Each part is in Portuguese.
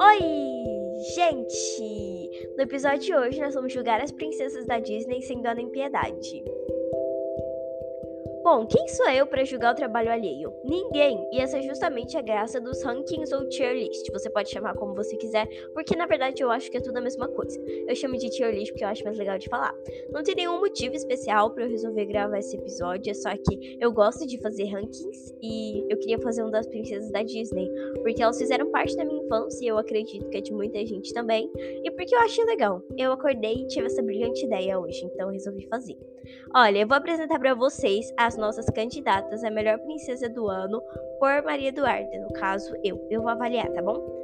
Oi, gente! No episódio de hoje, nós vamos julgar as princesas da Disney sem dó nem piedade. Bom, quem sou eu para julgar o trabalho alheio? Ninguém! E essa é justamente a graça dos rankings ou tier list. Você pode chamar como você quiser, porque na verdade eu acho que é tudo a mesma coisa. Eu chamo de tier list porque eu acho mais legal de falar. Não tem nenhum motivo especial para eu resolver gravar esse episódio, é só que eu gosto de fazer rankings e eu queria fazer um das princesas da Disney, porque elas fizeram parte da minha infância e eu acredito que é de muita gente também, e porque eu achei legal. Eu acordei e tive essa brilhante ideia hoje, então eu resolvi fazer. Olha, eu vou apresentar para vocês as nossas candidatas a melhor princesa do ano por Maria Eduarda, no caso eu. Eu vou avaliar, tá bom?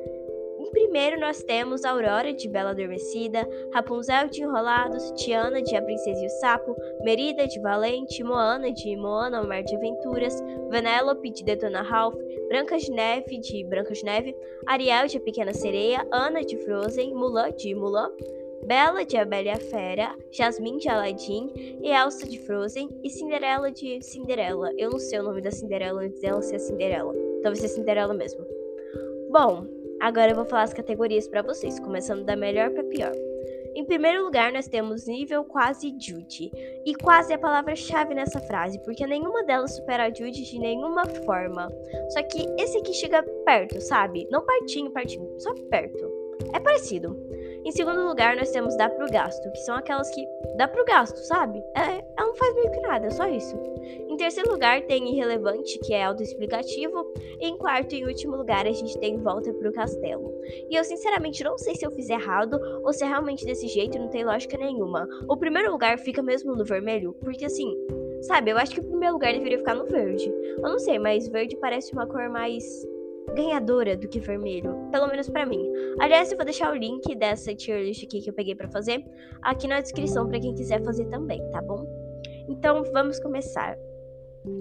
Em primeiro, nós temos Aurora, de Bela Adormecida, Rapunzel, de Enrolados, Tiana, de A Princesa e o Sapo, Merida, de Valente, Moana, de Moana, o Mar de Aventuras, Vanellope, de Detona Ralph, Branca de Neve, de Branca de Neve, Ariel, de A Pequena Sereia, Ana, de Frozen, Mulan, de Mulan, Bela de A Bela e a Fera, Jasmine de Aladdin e Elsa de Frozen e Cinderela de Cinderela. Eu não sei o nome da Cinderela antes dela ser a Cinderela. Talvez seja Cinderela mesmo. Bom, agora eu vou falar as categorias para vocês, começando da melhor para pior. Em primeiro lugar, nós temos nível quase Judy. E quase é a palavra-chave nessa frase, porque nenhuma delas supera a Judy de nenhuma forma. Só que esse aqui chega perto, sabe? Não pertinho, pertinho, só perto. É parecido. Em segundo lugar, nós temos dá pro gasto, que são aquelas que dá pro gasto, sabe? É, ela não faz meio que nada, é só isso. Em terceiro lugar, tem irrelevante, que é autoexplicativo. Em quarto e último lugar, a gente tem volta pro castelo. E eu sinceramente não sei se eu fiz errado ou se é realmente desse jeito, não tem lógica nenhuma. O primeiro lugar fica mesmo no vermelho, porque assim, sabe, eu acho que o primeiro lugar deveria ficar no verde. Eu não sei, mas verde parece uma cor mais ganhadora do que vermelho, pelo menos para mim. Aliás, eu vou deixar o link dessa tier list aqui que eu peguei para fazer aqui na descrição para quem quiser fazer também, tá bom? Então, vamos começar.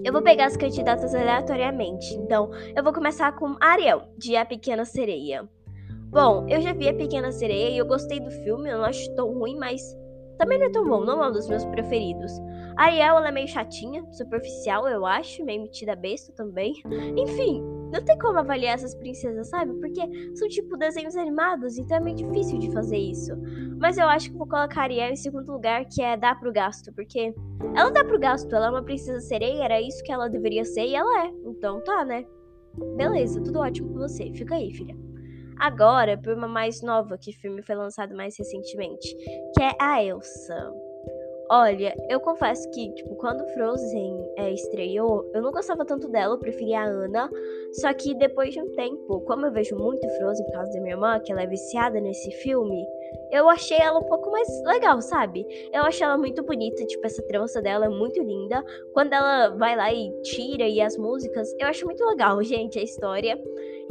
Eu vou pegar as candidatas aleatoriamente. Então, eu vou começar com Ariel, de A Pequena Sereia. Bom, eu já vi A Pequena Sereia e eu gostei do filme, eu não acho tão ruim, mas também não é tão bom, não é um dos meus preferidos. A Ariel, ela é meio chatinha, superficial, eu acho, meio metida besta também. Enfim, não tem como avaliar essas princesas, sabe? Porque são tipo desenhos animados, então é meio difícil de fazer isso. Mas eu acho que vou colocar Ariel em segundo lugar, que é dar pro gasto, porque ela dá pro gasto, ela é uma princesa sereia, era isso que ela deveria ser e ela é. Então tá, né? Beleza, tudo ótimo com você. Fica aí, filha. Agora, por uma mais nova, que o filme foi lançado mais recentemente, que é a Elsa. Olha, eu confesso que, tipo, quando Frozen é, estreou, eu não gostava tanto dela, eu preferia a Ana. Só que depois de um tempo, como eu vejo muito Frozen por causa da minha irmã, que ela é viciada nesse filme, eu achei ela um pouco mais legal, sabe? Eu achei ela muito bonita, tipo, essa trança dela é muito linda. Quando ela vai lá e tira e as músicas, eu acho muito legal, gente, a história.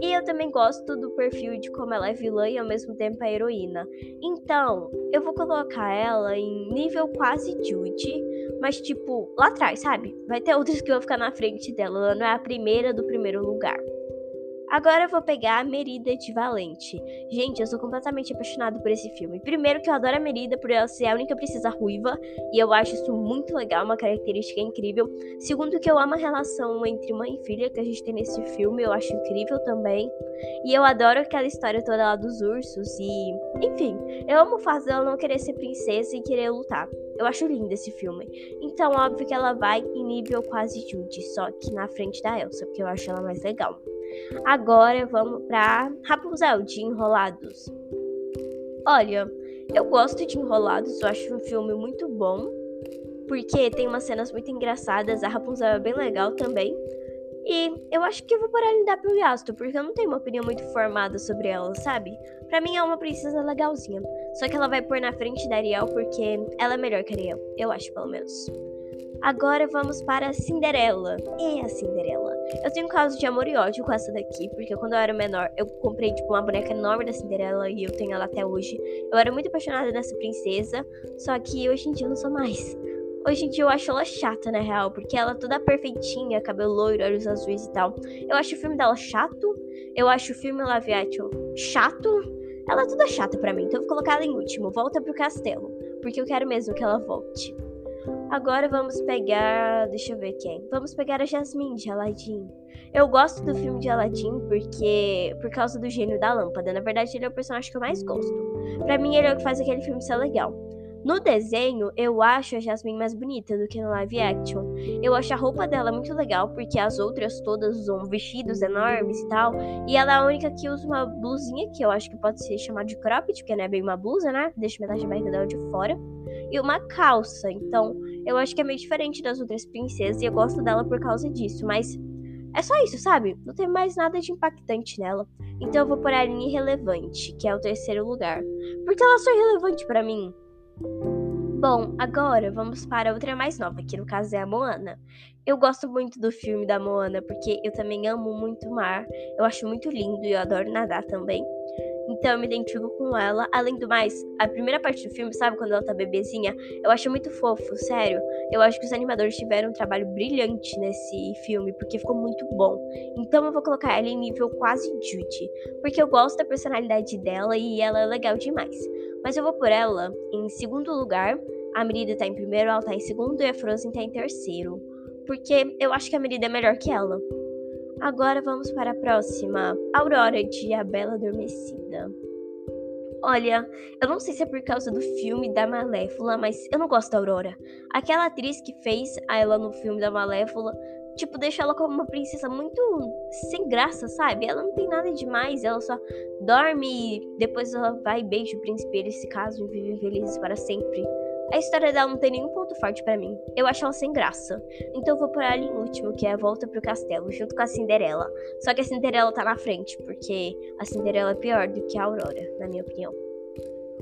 E eu também gosto do perfil de como ela é vilã e ao mesmo tempo é heroína. Então, eu vou colocar ela em nível quase Judy, mas tipo, lá atrás, sabe? Vai ter outras que vão ficar na frente dela, ela não é a primeira do primeiro lugar. Agora eu vou pegar a Merida de Valente. Gente, eu sou completamente apaixonado por esse filme. Primeiro que eu adoro a Merida por ela ser a única princesa ruiva, e eu acho isso muito legal, uma característica incrível. Segundo que eu amo a relação entre mãe e filha que a gente tem nesse filme, eu acho incrível também. E eu adoro aquela história toda lá dos ursos e, enfim, eu amo o fato dela não querer ser princesa e querer lutar. Eu acho lindo esse filme. Então, óbvio que ela vai em nível quase Judy, só que na frente da Elsa, porque eu acho ela mais legal. Agora vamos pra Rapunzel de Enrolados. Olha, eu gosto de Enrolados, eu acho um filme muito bom, porque tem umas cenas muito engraçadas, a Rapunzel é bem legal também. E eu acho que eu vou parar de dar pro gasto, porque eu não tenho uma opinião muito formada sobre ela, sabe? Pra mim é uma princesa legalzinha. Só que ela vai pôr na frente da Ariel porque ela é melhor que a Ariel, eu acho pelo menos. Agora vamos para a Cinderela. E a Cinderela. Eu tenho um caso de amor e ódio com essa daqui, porque quando eu era menor, eu comprei tipo uma boneca enorme da Cinderela e eu tenho ela até hoje. Eu era muito apaixonada nessa princesa, só que hoje em dia eu não sou mais. Hoje em dia eu acho ela chata, na real, porque ela é toda perfeitinha, cabelo loiro, olhos azuis e tal. Eu acho o filme dela chato. Eu acho o filme Live Action chato. Ela é toda chata pra mim, então eu vou colocar ela em último. Volta pro castelo, porque eu quero mesmo que ela volte. Agora vamos pegar. Deixa eu ver quem. Vamos pegar a Jasmine de Aladdin. Eu gosto do filme de Aladdin porque. por causa do gênio da lâmpada. Na verdade, ele é o personagem que eu mais gosto. Para mim, ele é o que faz aquele filme ser legal. No desenho, eu acho a Jasmine mais bonita do que no live action. Eu acho a roupa dela muito legal, porque as outras todas usam vestidos enormes e tal. E ela é a única que usa uma blusinha, que eu acho que pode ser chamada de cropped, porque não é bem uma blusa, né? Deixa metade da barriga dela de fora. E uma calça. Então, eu acho que é meio diferente das outras princesas e eu gosto dela por causa disso. Mas é só isso, sabe? Não tem mais nada de impactante nela. Então eu vou por em irrelevante, que é o terceiro lugar. Porque ela é só irrelevante para mim. Bom, agora vamos para outra mais nova, que no caso é a Moana. Eu gosto muito do filme da Moana porque eu também amo muito o mar. Eu acho muito lindo e eu adoro nadar também. Então eu me identifico com ela. Além do mais, a primeira parte do filme, sabe, quando ela tá bebezinha, eu acho muito fofo, sério. Eu acho que os animadores tiveram um trabalho brilhante nesse filme, porque ficou muito bom. Então eu vou colocar ela em nível quase Judy, porque eu gosto da personalidade dela e ela é legal demais. Mas eu vou por ela em segundo lugar. A Merida tá em primeiro, ela tá em segundo e a Frozen tá em terceiro. Porque eu acho que a Merida é melhor que ela. Agora vamos para a próxima. Aurora de A Bela Adormecida. Olha, eu não sei se é por causa do filme da Malévola, mas eu não gosto da Aurora. Aquela atriz que fez ela no filme da Malévola, tipo, deixa ela como uma princesa muito sem graça, sabe? Ela não tem nada demais, ela só dorme e depois ela vai e beija o príncipe, eles se casam e vivem felizes para sempre. A história dela não tem nenhum ponto forte para mim. Eu acho ela sem graça. Então eu vou por ela em último, que é a volta pro castelo, junto com a Cinderela. Só que a Cinderela tá na frente, porque a Cinderela é pior do que a Aurora, na minha opinião.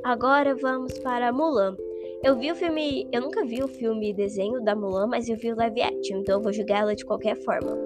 Agora vamos para Mulan. Eu vi o filme. Eu nunca vi o filme desenho da Mulan, mas eu vi o live action, então eu vou julgar ela de qualquer forma.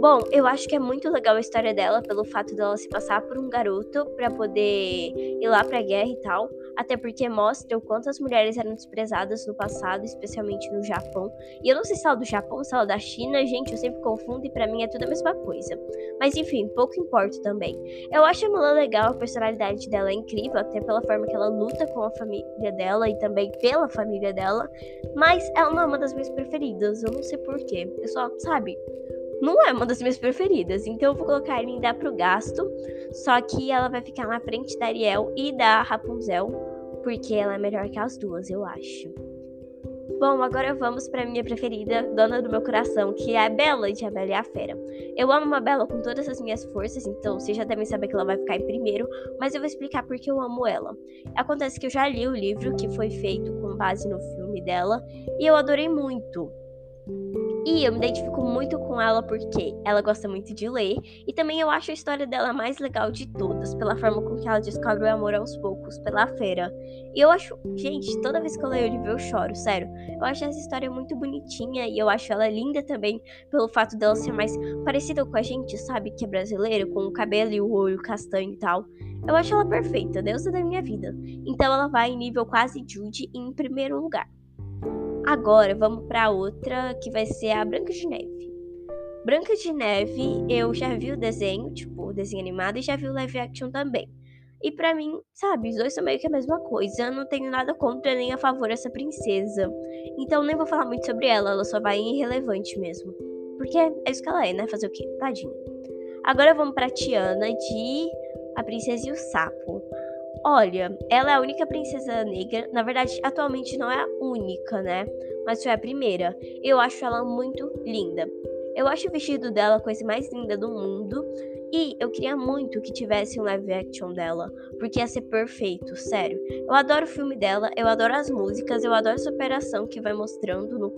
Bom, eu acho que é muito legal a história dela pelo fato dela se passar por um garoto para poder ir lá pra guerra e tal até porque mostra o quanto as mulheres eram desprezadas no passado, especialmente no Japão. E eu não sei se é do Japão, se é da China, gente, eu sempre confundo e para mim é tudo a mesma coisa. Mas enfim, pouco importa também. Eu acho a Mulan legal, a personalidade dela é incrível, até pela forma que ela luta com a família dela e também pela família dela, mas ela não é uma das minhas preferidas, eu não sei porquê. Eu só, sabe, não é uma das minhas preferidas, então eu vou colocar ela ainda pro gasto. Só que ela vai ficar na frente da Ariel e da Rapunzel, porque ela é melhor que as duas, eu acho. Bom, agora vamos para minha preferida, dona do meu coração, que é a Bela de A Bela e a Fera. Eu amo a Bela com todas as minhas forças, então vocês já devem saber que ela vai ficar em primeiro, mas eu vou explicar porque eu amo ela. Acontece que eu já li o livro que foi feito com base no filme dela e eu adorei muito. E eu me identifico muito com ela porque ela gosta muito de ler e também eu acho a história dela mais legal de todas, pela forma com que ela descobre o amor aos poucos, pela feira. E eu acho, gente, toda vez que eu leio o livro eu choro, sério. Eu acho essa história muito bonitinha e eu acho ela linda também pelo fato dela ser mais parecida com a gente, sabe, que é brasileira, com o cabelo e o olho castanho e tal. Eu acho ela perfeita, deusa da minha vida. Então ela vai em nível quase Jude em primeiro lugar. Agora vamos para outra que vai ser a Branca de Neve. Branca de Neve, eu já vi o desenho, tipo, o desenho animado, e já vi o live action também. E para mim, sabe, os dois são meio que a mesma coisa. Eu não tenho nada contra nem a favor dessa princesa. Então nem vou falar muito sobre ela, ela só vai irrelevante mesmo. Porque é isso que ela é, né? Fazer o quê? Tadinha. Agora vamos pra Tiana de A Princesa e o Sapo. Olha, ela é a única princesa negra. Na verdade, atualmente não é a única, né? Mas foi a primeira. Eu acho ela muito linda. Eu acho o vestido dela a coisa mais linda do mundo. E eu queria muito que tivesse um live action dela, porque ia ser perfeito, sério. Eu adoro o filme dela, eu adoro as músicas, eu adoro essa operação que vai mostrando no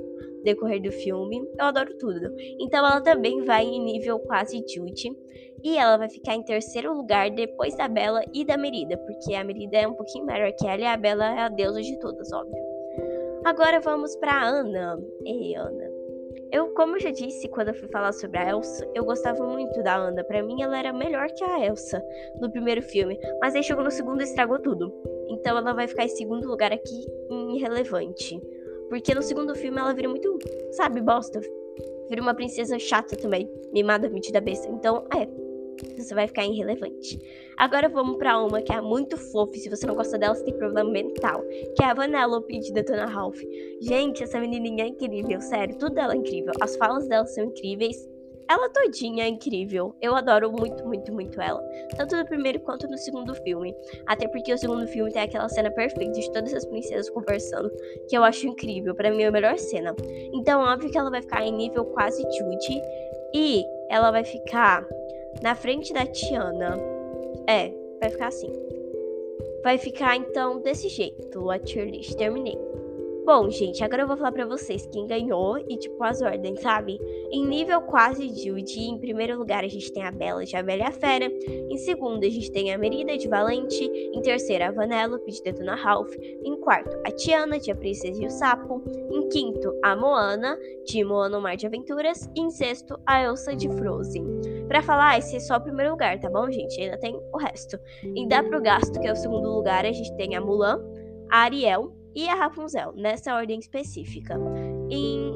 decorrer do filme. Eu adoro tudo. Então ela também vai em nível quase Judy. E ela vai ficar em terceiro lugar depois da Bela e da Merida, porque a Merida é um pouquinho melhor que ela e a Bela é a deusa de todas, óbvio. Agora vamos para Ana. Ei, Ana. Eu, como eu já disse quando eu fui falar sobre a Elsa, eu gostava muito da Ana. Para mim, ela era melhor que a Elsa no primeiro filme, mas aí chegou no segundo e estragou tudo. Então ela vai ficar em segundo lugar aqui, irrelevante. Porque no segundo filme ela vira muito, sabe, bosta. Vira uma princesa chata também, mimada, metida besta. Então, é, Você vai ficar irrelevante. Agora vamos para uma que é muito fofa. Se você não gosta dela, você tem problema mental. Que é a Vanellope de Detona Ralph. Gente, essa menininha é incrível, sério. Tudo dela é incrível. As falas dela são incríveis. Ela todinha é incrível. Eu adoro muito, muito, muito ela. Tanto no primeiro quanto no segundo filme. Até porque o segundo filme tem aquela cena perfeita de todas as princesas conversando, que eu acho incrível. Para mim é a melhor cena. Então, óbvio que ela vai ficar em nível quase Judy. E ela vai ficar na frente da Tiana. É, vai ficar assim. Vai ficar então desse jeito, a tier list. Terminei. Bom, gente, agora eu vou falar pra vocês quem ganhou e, tipo, as ordens, sabe? Em nível quase Judy, em primeiro lugar a gente tem a Bela de A Bela e a Fera. Em segundo, a gente tem a Merida de Valente. Em terceiro, a Vanellope de Detona Ralph. Em quarto, a Tiana de A Princesa e o Sapo. Em quinto, a Moana de Moana no Mar de Aventuras. E em sexto, a Elsa de Frozen. Pra falar, esse é só o primeiro lugar, tá bom, gente? Ainda tem o resto. E dá pro gasto, que é o segundo lugar, a gente tem a Mulan, a Ariel, e a Rapunzel, nessa ordem específica. Em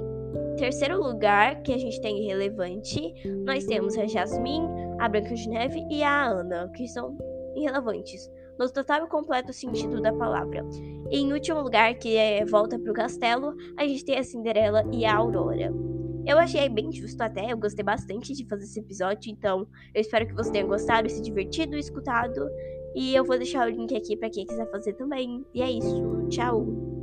terceiro lugar, que a gente tem irrelevante, nós temos a Jasmine, a Branca de Neve e a Ana, que são irrelevantes, no total e completo sentido da palavra. E em último lugar, que é Volta para o Castelo, a gente tem a Cinderela e a Aurora. Eu achei bem justo até, eu gostei bastante de fazer esse episódio, então eu espero que você tenha gostado, se divertido escutado. E eu vou deixar o link aqui para quem quiser fazer também. E é isso. Tchau!